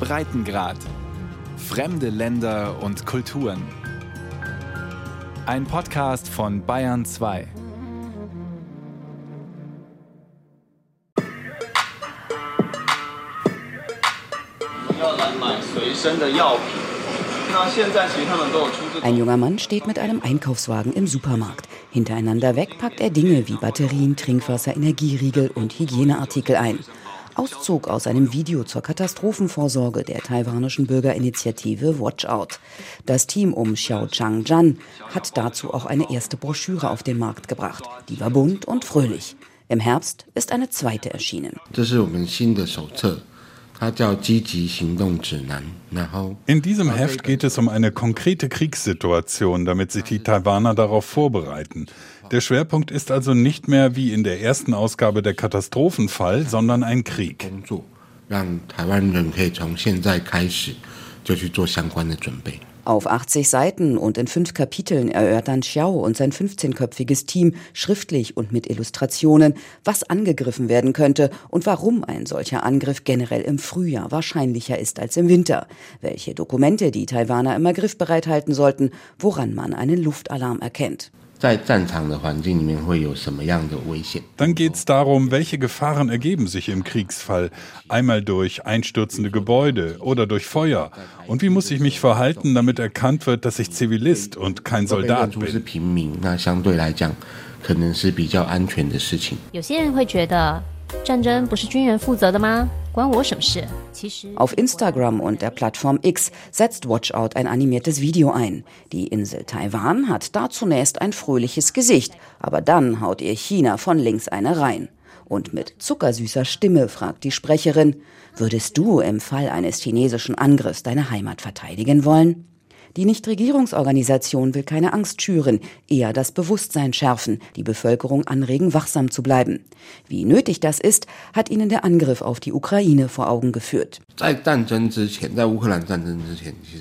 Breitengrad. Fremde Länder und Kulturen. Ein Podcast von Bayern 2. Ein junger Mann steht mit einem Einkaufswagen im Supermarkt. Hintereinander weg packt er Dinge wie Batterien, Trinkwasser, Energieriegel und Hygieneartikel ein. Auszug aus einem Video zur Katastrophenvorsorge der taiwanischen Bürgerinitiative Watch Out. Das Team um Xiao Chang-jan hat dazu auch eine erste Broschüre auf den Markt gebracht. Die war bunt und fröhlich. Im Herbst ist eine zweite erschienen. Das ist unser in diesem Heft geht es um eine konkrete Kriegssituation, damit sich die Taiwaner darauf vorbereiten. Der Schwerpunkt ist also nicht mehr wie in der ersten Ausgabe der Katastrophenfall, sondern ein Krieg. Auf 80 Seiten und in fünf Kapiteln erörtern Xiao und sein 15-köpfiges Team schriftlich und mit Illustrationen, was angegriffen werden könnte und warum ein solcher Angriff generell im Frühjahr wahrscheinlicher ist als im Winter, welche Dokumente die Taiwaner immer griffbereit halten sollten, woran man einen Luftalarm erkennt. Dann geht es darum, welche Gefahren ergeben sich im Kriegsfall. Einmal durch einstürzende Gebäude oder durch Feuer. Und wie muss ich mich verhalten, damit erkannt wird, dass ich Zivilist und kein Soldat bin? 战争不是军人负责的吗？关我什么事？Auf Instagram und der Plattform X setzt Watchout ein animiertes Video ein. Die Insel Taiwan hat da zunächst ein fröhliches Gesicht, aber dann haut ihr China von links eine rein. Und mit zuckersüßer Stimme fragt die Sprecherin, würdest du im Fall eines chinesischen Angriffs deine Heimat verteidigen wollen? Die Nichtregierungsorganisation will keine Angst schüren, eher das Bewusstsein schärfen, die Bevölkerung anregen, wachsam zu bleiben. Wie nötig das ist, hat ihnen der Angriff auf die Ukraine vor Augen geführt.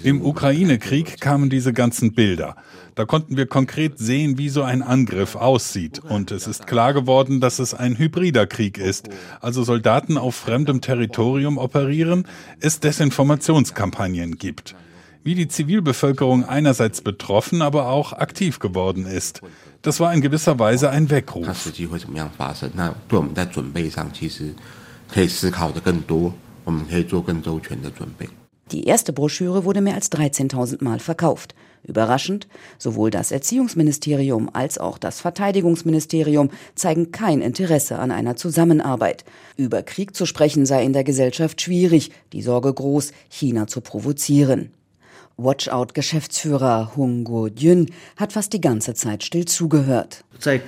Im Ukraine-Krieg kamen diese ganzen Bilder. Da konnten wir konkret sehen, wie so ein Angriff aussieht. Und es ist klar geworden, dass es ein hybrider Krieg ist. Also Soldaten auf fremdem Territorium operieren, es Desinformationskampagnen gibt wie die Zivilbevölkerung einerseits betroffen, aber auch aktiv geworden ist. Das war in gewisser Weise ein Weckruf. Die erste Broschüre wurde mehr als 13.000 Mal verkauft. Überraschend, sowohl das Erziehungsministerium als auch das Verteidigungsministerium zeigen kein Interesse an einer Zusammenarbeit. Über Krieg zu sprechen sei in der Gesellschaft schwierig, die Sorge groß, China zu provozieren. Watchout-Geschäftsführer Hung Go-jun hat fast die ganze Zeit still zugehört. Wenn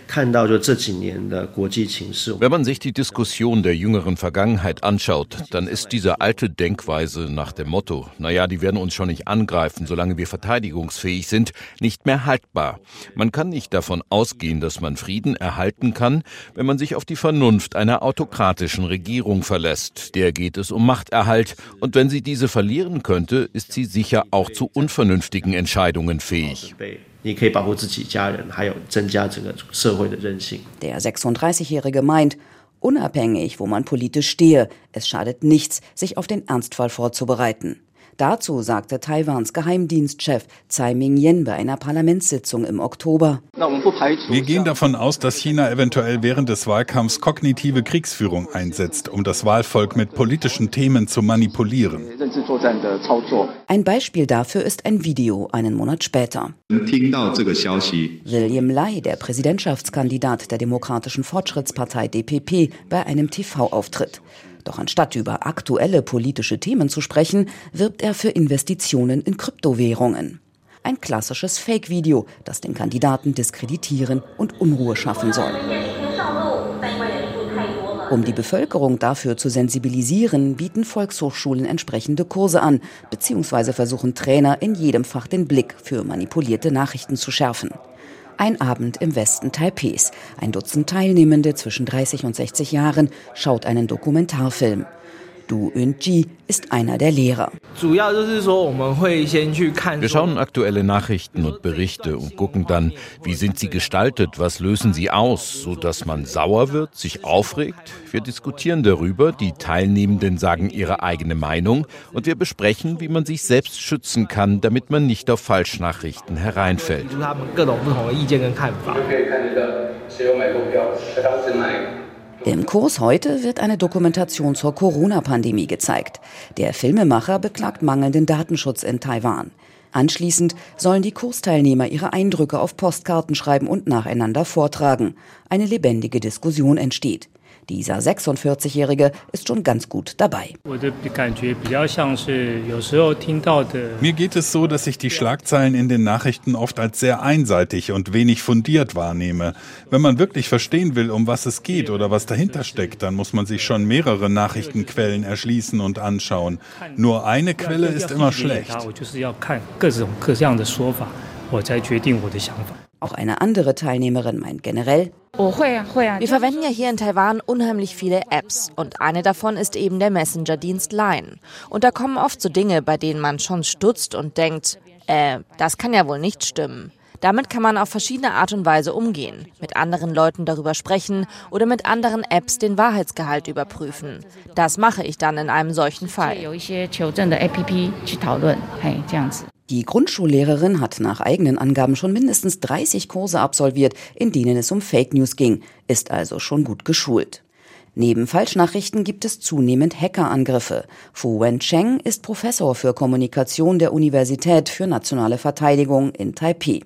man sich die Diskussion der jüngeren Vergangenheit anschaut, dann ist diese alte Denkweise nach dem Motto, naja, die werden uns schon nicht angreifen, solange wir verteidigungsfähig sind, nicht mehr haltbar. Man kann nicht davon ausgehen, dass man Frieden erhalten kann, wenn man sich auf die Vernunft einer autokratischen Regierung verlässt. Der geht es um Machterhalt, und wenn sie diese verlieren könnte, ist sie sicher auch zu unvernünftigen Entscheidungen fähig. Der 36-Jährige meint, unabhängig, wo man politisch stehe, es schadet nichts, sich auf den Ernstfall vorzubereiten. Dazu sagte Taiwans Geheimdienstchef Tsai Ming-yen bei einer Parlamentssitzung im Oktober. Wir gehen davon aus, dass China eventuell während des Wahlkampfs kognitive Kriegsführung einsetzt, um das Wahlvolk mit politischen Themen zu manipulieren. Ein Beispiel dafür ist ein Video einen Monat später. William Lai, der Präsidentschaftskandidat der Demokratischen Fortschrittspartei DPP, bei einem TV-Auftritt. Doch anstatt über aktuelle politische Themen zu sprechen, wirbt er für Investitionen in Kryptowährungen. Ein klassisches Fake-Video, das den Kandidaten diskreditieren und Unruhe schaffen soll. Um die Bevölkerung dafür zu sensibilisieren, bieten Volkshochschulen entsprechende Kurse an, beziehungsweise versuchen Trainer in jedem Fach den Blick für manipulierte Nachrichten zu schärfen. Ein Abend im Westen Taipehs. Ein Dutzend Teilnehmende zwischen 30 und 60 Jahren schaut einen Dokumentarfilm. Du Eun-ji ist einer der Lehrer. Wir schauen aktuelle Nachrichten und Berichte und gucken dann, wie sind sie gestaltet, was lösen sie aus, sodass man sauer wird, sich aufregt. Wir diskutieren darüber, die Teilnehmenden sagen ihre eigene Meinung und wir besprechen, wie man sich selbst schützen kann, damit man nicht auf Falschnachrichten hereinfällt. Im Kurs heute wird eine Dokumentation zur Corona-Pandemie gezeigt. Der Filmemacher beklagt mangelnden Datenschutz in Taiwan. Anschließend sollen die Kursteilnehmer ihre Eindrücke auf Postkarten schreiben und nacheinander vortragen. Eine lebendige Diskussion entsteht. Dieser 46-Jährige ist schon ganz gut dabei. Mir geht es so, dass ich die Schlagzeilen in den Nachrichten oft als sehr einseitig und wenig fundiert wahrnehme. Wenn man wirklich verstehen will, um was es geht oder was dahinter steckt, dann muss man sich schon mehrere Nachrichtenquellen erschließen und anschauen. Nur eine Quelle ist immer schlecht. Auch eine andere Teilnehmerin meint generell, wir verwenden ja hier in Taiwan unheimlich viele Apps und eine davon ist eben der Messenger-Dienst Line. Und da kommen oft so Dinge, bei denen man schon stutzt und denkt, äh, das kann ja wohl nicht stimmen. Damit kann man auf verschiedene Art und Weise umgehen, mit anderen Leuten darüber sprechen oder mit anderen Apps den Wahrheitsgehalt überprüfen. Das mache ich dann in einem solchen Fall. Die Grundschullehrerin hat nach eigenen Angaben schon mindestens 30 Kurse absolviert, in denen es um Fake News ging, ist also schon gut geschult. Neben Falschnachrichten gibt es zunehmend Hackerangriffe. Fu Wencheng ist Professor für Kommunikation der Universität für nationale Verteidigung in Taipei.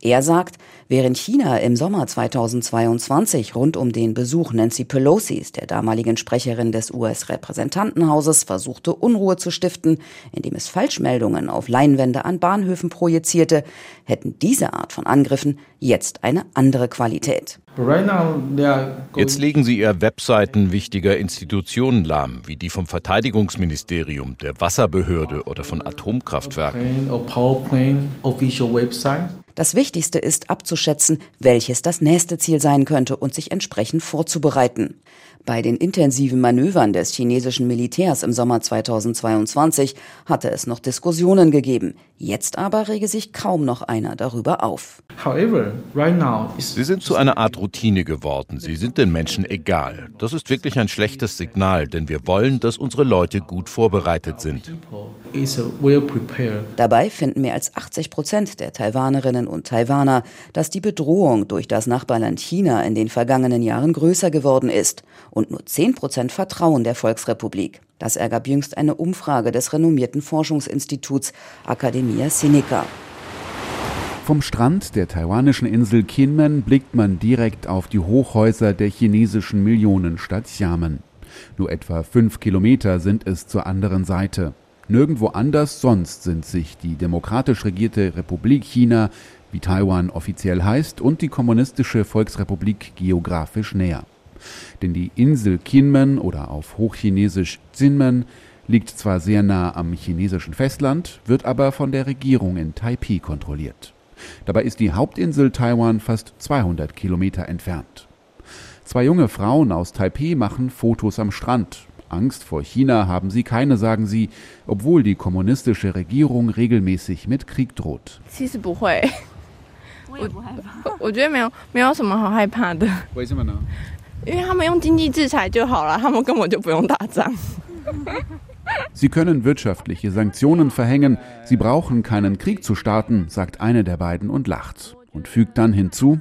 Er sagt, während China im Sommer 2022 rund um den Besuch Nancy Pelosi's, der damaligen Sprecherin des US-Repräsentantenhauses, versuchte Unruhe zu stiften, indem es Falschmeldungen auf Leinwände an Bahnhöfen projizierte, hätten diese Art von Angriffen jetzt eine andere Qualität. Jetzt legen sie ihr Webseiten wichtiger Institutionen lahm, wie die vom Verteidigungsministerium, der Wasserbehörde oder von Atomkraftwerken. Das Wichtigste ist abzuschätzen, welches das nächste Ziel sein könnte und sich entsprechend vorzubereiten. Bei den intensiven Manövern des chinesischen Militärs im Sommer 2022 hatte es noch Diskussionen gegeben. Jetzt aber rege sich kaum noch einer darüber auf. Sie sind zu einer Art Routine geworden. Sie sind den Menschen egal. Das ist wirklich ein schlechtes Signal, denn wir wollen, dass unsere Leute gut vorbereitet sind. Dabei finden mehr als 80 Prozent der Taiwanerinnen und Taiwaner, dass die Bedrohung durch das Nachbarland China in den vergangenen Jahren größer geworden ist und nur 10 Prozent vertrauen der Volksrepublik. Das ergab jüngst eine Umfrage des renommierten Forschungsinstituts Academia Sinica. Vom Strand der taiwanischen Insel Kinmen blickt man direkt auf die Hochhäuser der chinesischen Millionenstadt Xiamen. Nur etwa fünf Kilometer sind es zur anderen Seite. Nirgendwo anders sonst sind sich die demokratisch regierte Republik China, wie Taiwan offiziell heißt, und die kommunistische Volksrepublik geografisch näher. Denn die Insel Kinmen oder auf Hochchinesisch Zinmen liegt zwar sehr nah am chinesischen Festland, wird aber von der Regierung in Taipei kontrolliert. Dabei ist die Hauptinsel Taiwan fast 200 Kilometer entfernt. Zwei junge Frauen aus Taipei machen Fotos am Strand. Angst vor China haben sie keine, sagen sie, obwohl die kommunistische Regierung regelmäßig mit Krieg droht. 其实不会，我我觉得没有没有什么好害怕的。为什么呢？因为他们用经济制裁就好了，他们根本就不用打仗。Sie können wirtschaftliche Sanktionen verhängen, sie brauchen keinen Krieg zu starten, sagt eine der beiden und lacht und fügt dann hinzu,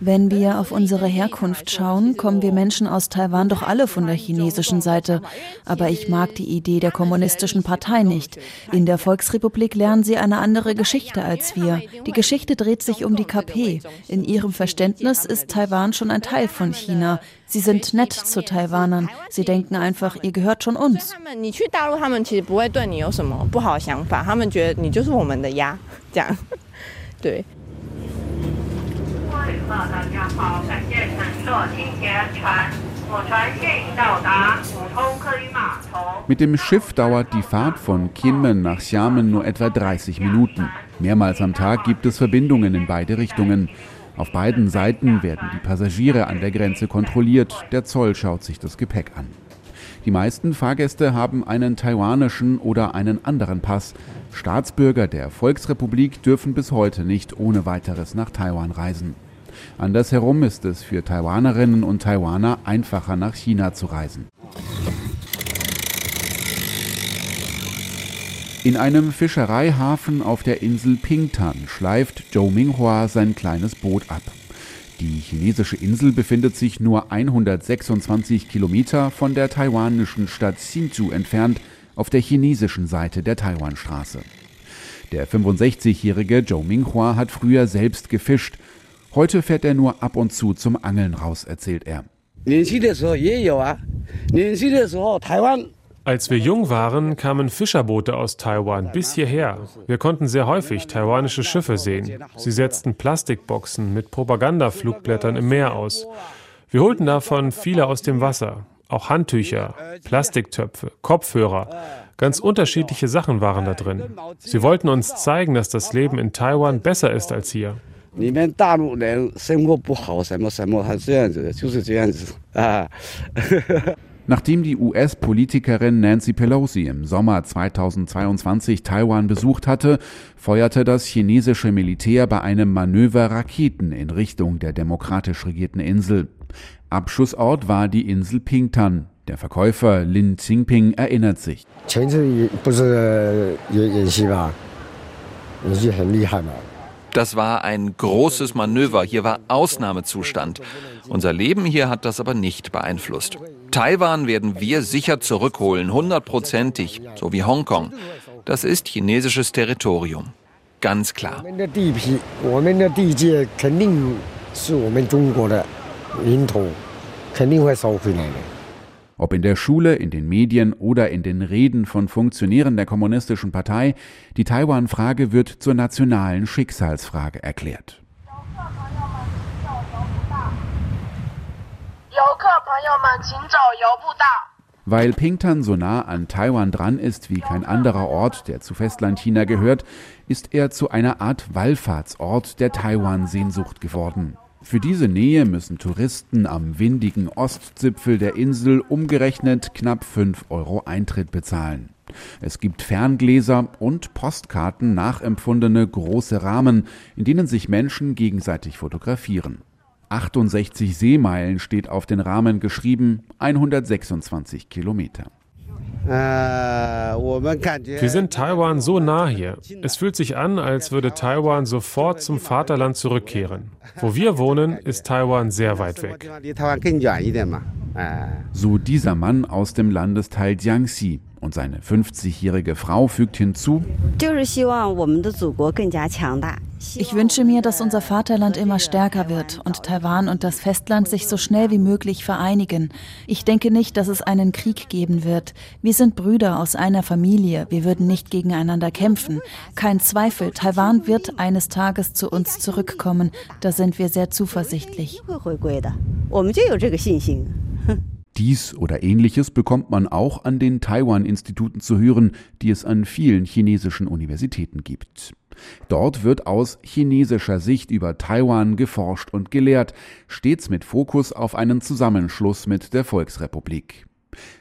wenn wir auf unsere Herkunft schauen, kommen wir Menschen aus Taiwan doch alle von der chinesischen Seite. Aber ich mag die Idee der kommunistischen Partei nicht. In der Volksrepublik lernen sie eine andere Geschichte als wir. Die Geschichte dreht sich um die KP. In ihrem Verständnis ist Taiwan schon ein Teil von China. Sie sind nett zu Taiwanern. Sie denken einfach, ihr gehört schon uns. Mit dem Schiff dauert die Fahrt von Kinmen nach Xiamen nur etwa 30 Minuten. Mehrmals am Tag gibt es Verbindungen in beide Richtungen. Auf beiden Seiten werden die Passagiere an der Grenze kontrolliert, der Zoll schaut sich das Gepäck an. Die meisten Fahrgäste haben einen taiwanischen oder einen anderen Pass. Staatsbürger der Volksrepublik dürfen bis heute nicht ohne weiteres nach Taiwan reisen. Andersherum ist es für Taiwanerinnen und Taiwaner einfacher nach China zu reisen. In einem Fischereihafen auf der Insel Pingtan schleift Zhou Minghua sein kleines Boot ab. Die chinesische Insel befindet sich nur 126 Kilometer von der taiwanischen Stadt Hsinchu entfernt, auf der chinesischen Seite der Taiwanstraße. Der 65-jährige Zhou Minghua hat früher selbst gefischt. Heute fährt er nur ab und zu zum Angeln raus, erzählt er. Als wir jung waren, kamen Fischerboote aus Taiwan bis hierher. Wir konnten sehr häufig taiwanische Schiffe sehen. Sie setzten Plastikboxen mit Propagandaflugblättern im Meer aus. Wir holten davon viele aus dem Wasser. Auch Handtücher, Plastiktöpfe, Kopfhörer. Ganz unterschiedliche Sachen waren da drin. Sie wollten uns zeigen, dass das Leben in Taiwan besser ist als hier. Nachdem die US-Politikerin Nancy Pelosi im Sommer 2022 Taiwan besucht hatte, feuerte das chinesische Militär bei einem Manöver Raketen in Richtung der demokratisch regierten Insel. Abschussort war die Insel Pingtan. Der Verkäufer Lin Xingping erinnert sich. Das war ein großes Manöver. Hier war Ausnahmezustand. Unser Leben hier hat das aber nicht beeinflusst. Taiwan werden wir sicher zurückholen, hundertprozentig, so wie Hongkong. Das ist chinesisches Territorium. Ganz klar. Ob in der Schule, in den Medien oder in den Reden von Funktionären der Kommunistischen Partei, die Taiwan-Frage wird zur nationalen Schicksalsfrage erklärt. Weil Pingtan so nah an Taiwan dran ist wie kein anderer Ort, der zu Festlandchina gehört, ist er zu einer Art Wallfahrtsort der Taiwan-Sehnsucht geworden. Für diese Nähe müssen Touristen am windigen Ostzipfel der Insel umgerechnet knapp 5 Euro Eintritt bezahlen. Es gibt Ferngläser und Postkarten nachempfundene große Rahmen, in denen sich Menschen gegenseitig fotografieren. 68 Seemeilen steht auf den Rahmen geschrieben, 126 Kilometer. Wir sind Taiwan so nah hier. Es fühlt sich an, als würde Taiwan sofort zum Vaterland zurückkehren. Wo wir wohnen, ist Taiwan sehr weit weg. So dieser Mann aus dem Landesteil Jiangxi. Und seine 50-jährige Frau fügt hinzu, ich wünsche mir, dass unser Vaterland immer stärker wird und Taiwan und das Festland sich so schnell wie möglich vereinigen. Ich denke nicht, dass es einen Krieg geben wird. Wir sind Brüder aus einer Familie. Wir würden nicht gegeneinander kämpfen. Kein Zweifel, Taiwan wird eines Tages zu uns zurückkommen. Da sind wir sehr zuversichtlich. Dies oder ähnliches bekommt man auch an den Taiwan-Instituten zu hören, die es an vielen chinesischen Universitäten gibt. Dort wird aus chinesischer Sicht über Taiwan geforscht und gelehrt, stets mit Fokus auf einen Zusammenschluss mit der Volksrepublik.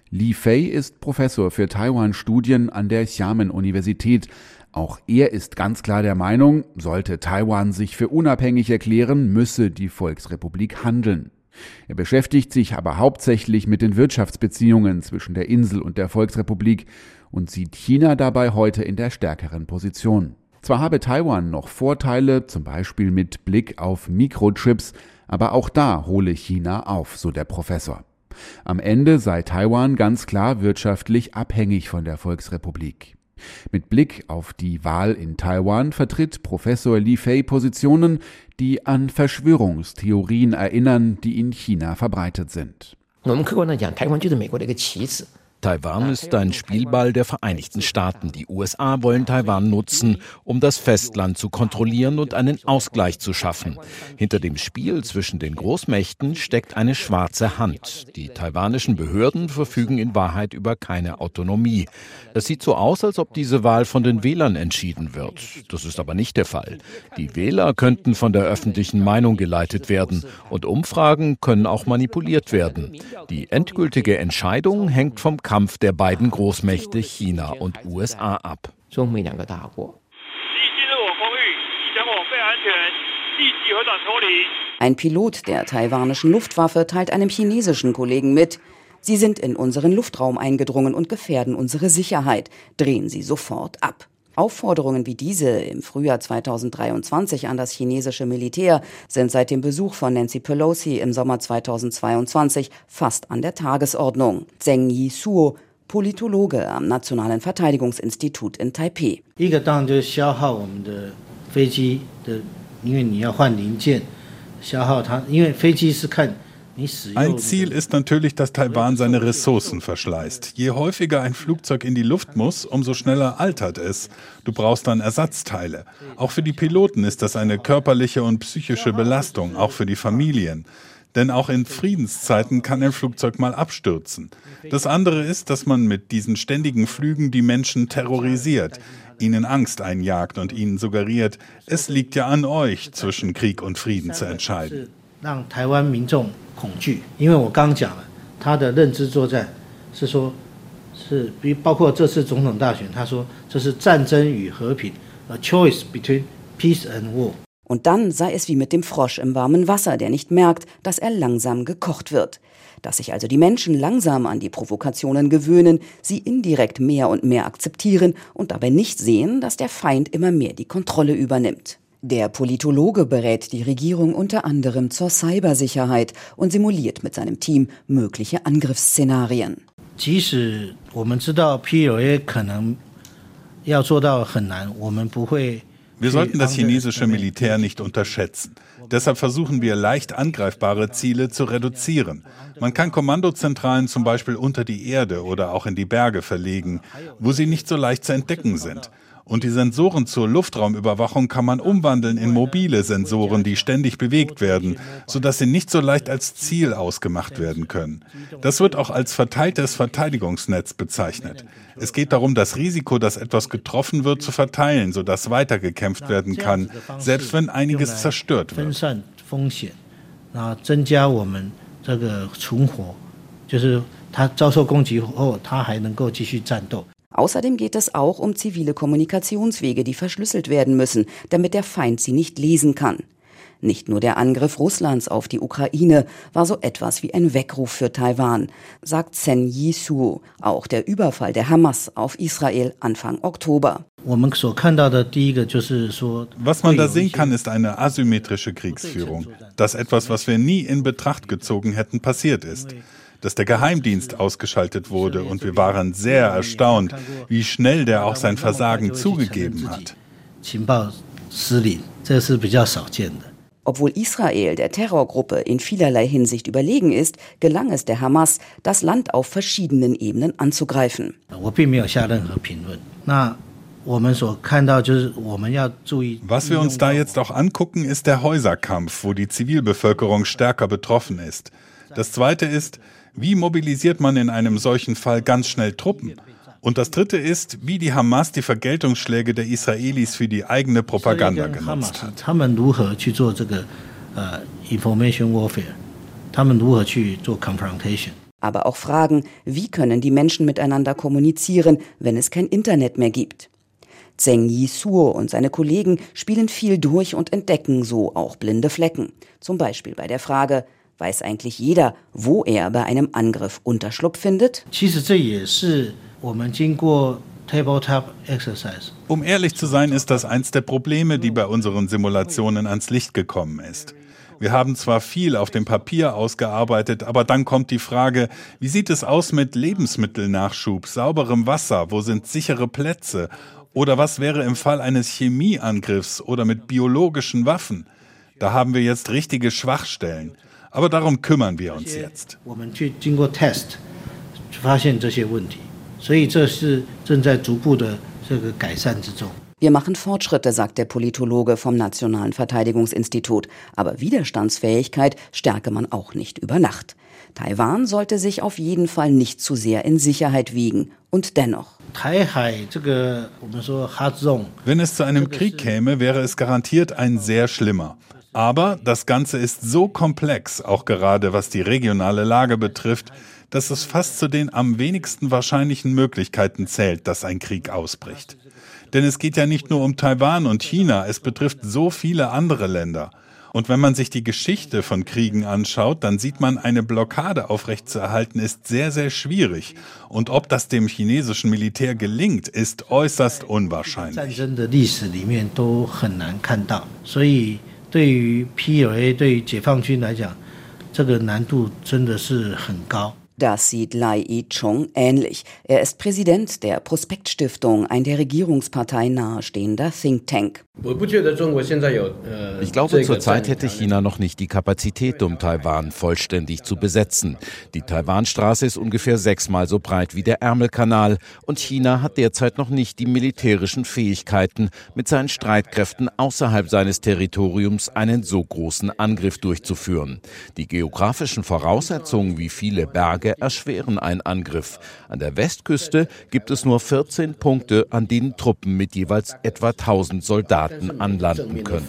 Li Fei ist Professor für Taiwan-Studien an der Xiamen-Universität. Auch er ist ganz klar der Meinung, sollte Taiwan sich für unabhängig erklären, müsse die Volksrepublik handeln. Er beschäftigt sich aber hauptsächlich mit den Wirtschaftsbeziehungen zwischen der Insel und der Volksrepublik und sieht China dabei heute in der stärkeren Position. Zwar habe Taiwan noch Vorteile, zum Beispiel mit Blick auf Mikrochips, aber auch da hole China auf, so der Professor. Am Ende sei Taiwan ganz klar wirtschaftlich abhängig von der Volksrepublik. Mit Blick auf die Wahl in Taiwan vertritt Professor Li Fei Positionen, die an Verschwörungstheorien erinnern, die in China verbreitet sind. Taiwan ist ein Spielball der Vereinigten Staaten. Die USA wollen Taiwan nutzen, um das Festland zu kontrollieren und einen Ausgleich zu schaffen. Hinter dem Spiel zwischen den Großmächten steckt eine schwarze Hand. Die taiwanischen Behörden verfügen in Wahrheit über keine Autonomie. Es sieht so aus, als ob diese Wahl von den Wählern entschieden wird. Das ist aber nicht der Fall. Die Wähler könnten von der öffentlichen Meinung geleitet werden und Umfragen können auch manipuliert werden. Die endgültige Entscheidung hängt vom Kampf der beiden Großmächte China und USA ab. Ein Pilot der taiwanischen Luftwaffe teilt einem chinesischen Kollegen mit, Sie sind in unseren Luftraum eingedrungen und gefährden unsere Sicherheit. Drehen Sie sofort ab. Aufforderungen wie diese im Frühjahr 2023 an das chinesische Militär sind seit dem Besuch von Nancy Pelosi im Sommer 2022 fast an der Tagesordnung. Zheng Yisuo, Politologe am Nationalen Verteidigungsinstitut in Taipei. Ein Ziel ist natürlich, dass Taiwan seine Ressourcen verschleißt. Je häufiger ein Flugzeug in die Luft muss, umso schneller altert es. Du brauchst dann Ersatzteile. Auch für die Piloten ist das eine körperliche und psychische Belastung, auch für die Familien. Denn auch in Friedenszeiten kann ein Flugzeug mal abstürzen. Das andere ist, dass man mit diesen ständigen Flügen die Menschen terrorisiert, ihnen Angst einjagt und ihnen suggeriert, es liegt ja an euch, zwischen Krieg und Frieden zu entscheiden. 让台湾民众恐惧，因为我刚讲了，他的认知作战是说，是比包括这次总统大选，他说这是战争与和平，a choice between peace and war。Und dann sei es wie mit dem Frosch im warmen Wasser, der nicht merkt, dass er langsam gekocht wird. Dass sich also die Menschen langsam an die Provokationen gewöhnen, sie indirekt mehr und mehr akzeptieren und dabei nicht sehen, dass der Feind immer mehr die Kontrolle übernimmt. Der Politologe berät die Regierung unter anderem zur Cybersicherheit und simuliert mit seinem Team mögliche Angriffsszenarien. Wir sollten das chinesische Militär nicht unterschätzen. Deshalb versuchen wir leicht angreifbare Ziele zu reduzieren. Man kann Kommandozentralen zum Beispiel unter die Erde oder auch in die Berge verlegen, wo sie nicht so leicht zu entdecken sind. Und die Sensoren zur Luftraumüberwachung kann man umwandeln in mobile Sensoren, die ständig bewegt werden, sodass sie nicht so leicht als Ziel ausgemacht werden können. Das wird auch als verteiltes Verteidigungsnetz bezeichnet. Es geht darum, das Risiko, dass etwas getroffen wird, zu verteilen, sodass weitergekämpft werden kann, selbst wenn einiges zerstört wird. 就是他遭受攻击后，他还能够继续战斗。 Außerdem geht es auch um zivile Kommunikationswege, die verschlüsselt werden müssen, damit der Feind sie nicht lesen kann. Nicht nur der Angriff Russlands auf die Ukraine war so etwas wie ein Weckruf für Taiwan, sagt Zen Yisuo, auch der Überfall der Hamas auf Israel Anfang Oktober. Was man da sehen kann, ist eine asymmetrische Kriegsführung, dass etwas, was wir nie in Betracht gezogen hätten, passiert ist dass der Geheimdienst ausgeschaltet wurde und wir waren sehr erstaunt, wie schnell der auch sein Versagen zugegeben hat. Obwohl Israel der Terrorgruppe in vielerlei Hinsicht überlegen ist, gelang es der Hamas, das Land auf verschiedenen Ebenen anzugreifen. Was wir uns da jetzt auch angucken, ist der Häuserkampf, wo die Zivilbevölkerung stärker betroffen ist. Das Zweite ist, wie mobilisiert man in einem solchen Fall ganz schnell Truppen? Und das Dritte ist, wie die Hamas die Vergeltungsschläge der Israelis für die eigene Propaganda genutzt hat. Aber auch Fragen, wie können die Menschen miteinander kommunizieren, wenn es kein Internet mehr gibt? Zheng Yisuo und seine Kollegen spielen viel durch und entdecken so auch blinde Flecken. Zum Beispiel bei der Frage, Weiß eigentlich jeder, wo er bei einem Angriff Unterschlupf findet? Um ehrlich zu sein, ist das eins der Probleme, die bei unseren Simulationen ans Licht gekommen ist. Wir haben zwar viel auf dem Papier ausgearbeitet, aber dann kommt die Frage, wie sieht es aus mit Lebensmittelnachschub, sauberem Wasser, wo sind sichere Plätze? Oder was wäre im Fall eines Chemieangriffs oder mit biologischen Waffen? Da haben wir jetzt richtige Schwachstellen. Aber darum kümmern wir uns jetzt. Wir machen Fortschritte, sagt der Politologe vom Nationalen Verteidigungsinstitut. Aber Widerstandsfähigkeit stärke man auch nicht über Nacht. Taiwan sollte sich auf jeden Fall nicht zu sehr in Sicherheit wiegen. Und dennoch. Wenn es zu einem Krieg käme, wäre es garantiert ein sehr schlimmer. Aber das Ganze ist so komplex, auch gerade was die regionale Lage betrifft, dass es fast zu den am wenigsten wahrscheinlichen Möglichkeiten zählt, dass ein Krieg ausbricht. Denn es geht ja nicht nur um Taiwan und China, es betrifft so viele andere Länder. Und wenn man sich die Geschichte von Kriegen anschaut, dann sieht man, eine Blockade aufrechtzuerhalten ist sehr, sehr schwierig. Und ob das dem chinesischen Militär gelingt, ist äußerst unwahrscheinlich. 对于 PLA 对于解放军来讲，这个难度真的是很高。Das sieht Lai Yi-chung ähnlich. Er ist Präsident der Prospektstiftung, ein der Regierungspartei nahestehender Think Tank. Ich glaube, zurzeit hätte China noch nicht die Kapazität, um Taiwan vollständig zu besetzen. Die Taiwanstraße ist ungefähr sechsmal so breit wie der Ärmelkanal und China hat derzeit noch nicht die militärischen Fähigkeiten, mit seinen Streitkräften außerhalb seines Territoriums einen so großen Angriff durchzuführen. Die geografischen Voraussetzungen wie viele Berge Berge erschweren einen Angriff. An der Westküste gibt es nur 14 Punkte, an denen Truppen mit jeweils etwa 1000 Soldaten anlanden können.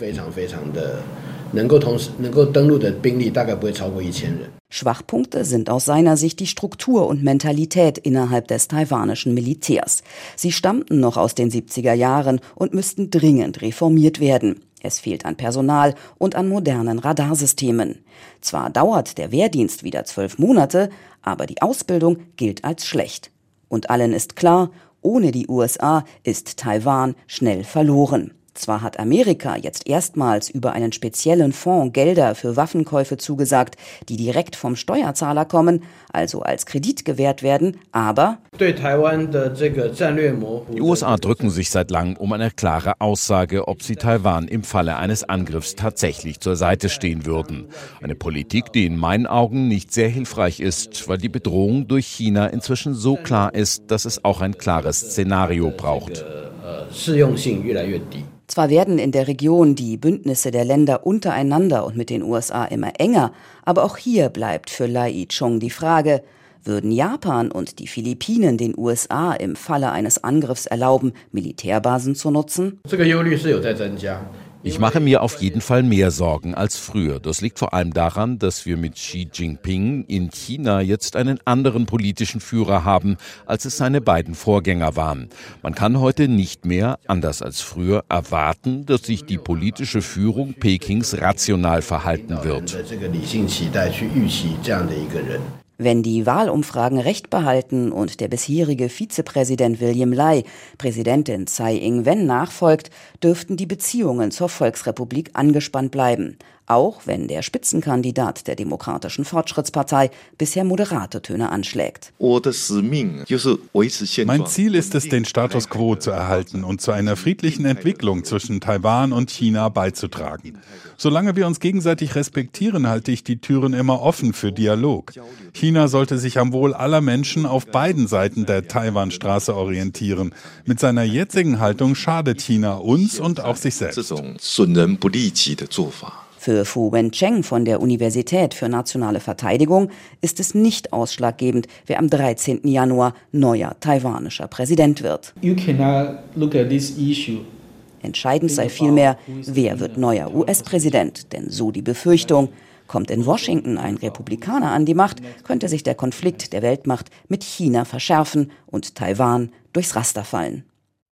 Schwachpunkte sind aus seiner Sicht die Struktur und Mentalität innerhalb des taiwanischen Militärs. Sie stammten noch aus den 70er Jahren und müssten dringend reformiert werden. Es fehlt an Personal und an modernen Radarsystemen. Zwar dauert der Wehrdienst wieder zwölf Monate, aber die Ausbildung gilt als schlecht. Und allen ist klar, ohne die USA ist Taiwan schnell verloren. Zwar hat Amerika jetzt erstmals über einen speziellen Fonds Gelder für Waffenkäufe zugesagt, die direkt vom Steuerzahler kommen, also als Kredit gewährt werden, aber die USA drücken sich seit langem um eine klare Aussage, ob sie Taiwan im Falle eines Angriffs tatsächlich zur Seite stehen würden. Eine Politik, die in meinen Augen nicht sehr hilfreich ist, weil die Bedrohung durch China inzwischen so klar ist, dass es auch ein klares Szenario braucht. Zwar werden in der Region die Bündnisse der Länder untereinander und mit den USA immer enger, aber auch hier bleibt für Lai Chong die Frage, würden Japan und die Philippinen den USA im Falle eines Angriffs erlauben, Militärbasen zu nutzen? Ich mache mir auf jeden Fall mehr Sorgen als früher. Das liegt vor allem daran, dass wir mit Xi Jinping in China jetzt einen anderen politischen Führer haben, als es seine beiden Vorgänger waren. Man kann heute nicht mehr, anders als früher, erwarten, dass sich die politische Führung Pekings rational verhalten wird. Wenn die Wahlumfragen recht behalten und der bisherige Vizepräsident William Lai Präsidentin Tsai Ing-wen nachfolgt, dürften die Beziehungen zur Volksrepublik angespannt bleiben auch wenn der Spitzenkandidat der Demokratischen Fortschrittspartei bisher moderate Töne anschlägt. Mein Ziel ist es, den Status quo zu erhalten und zu einer friedlichen Entwicklung zwischen Taiwan und China beizutragen. Solange wir uns gegenseitig respektieren, halte ich die Türen immer offen für Dialog. China sollte sich am Wohl aller Menschen auf beiden Seiten der Taiwanstraße orientieren. Mit seiner jetzigen Haltung schadet China uns und auch sich selbst. Für Fu Wencheng von der Universität für nationale Verteidigung ist es nicht ausschlaggebend, wer am 13. Januar neuer taiwanischer Präsident wird. Entscheidend sei vielmehr, wer wird neuer US-Präsident, denn so die Befürchtung, kommt in Washington ein Republikaner an die Macht, könnte sich der Konflikt der Weltmacht mit China verschärfen und Taiwan durchs Raster fallen.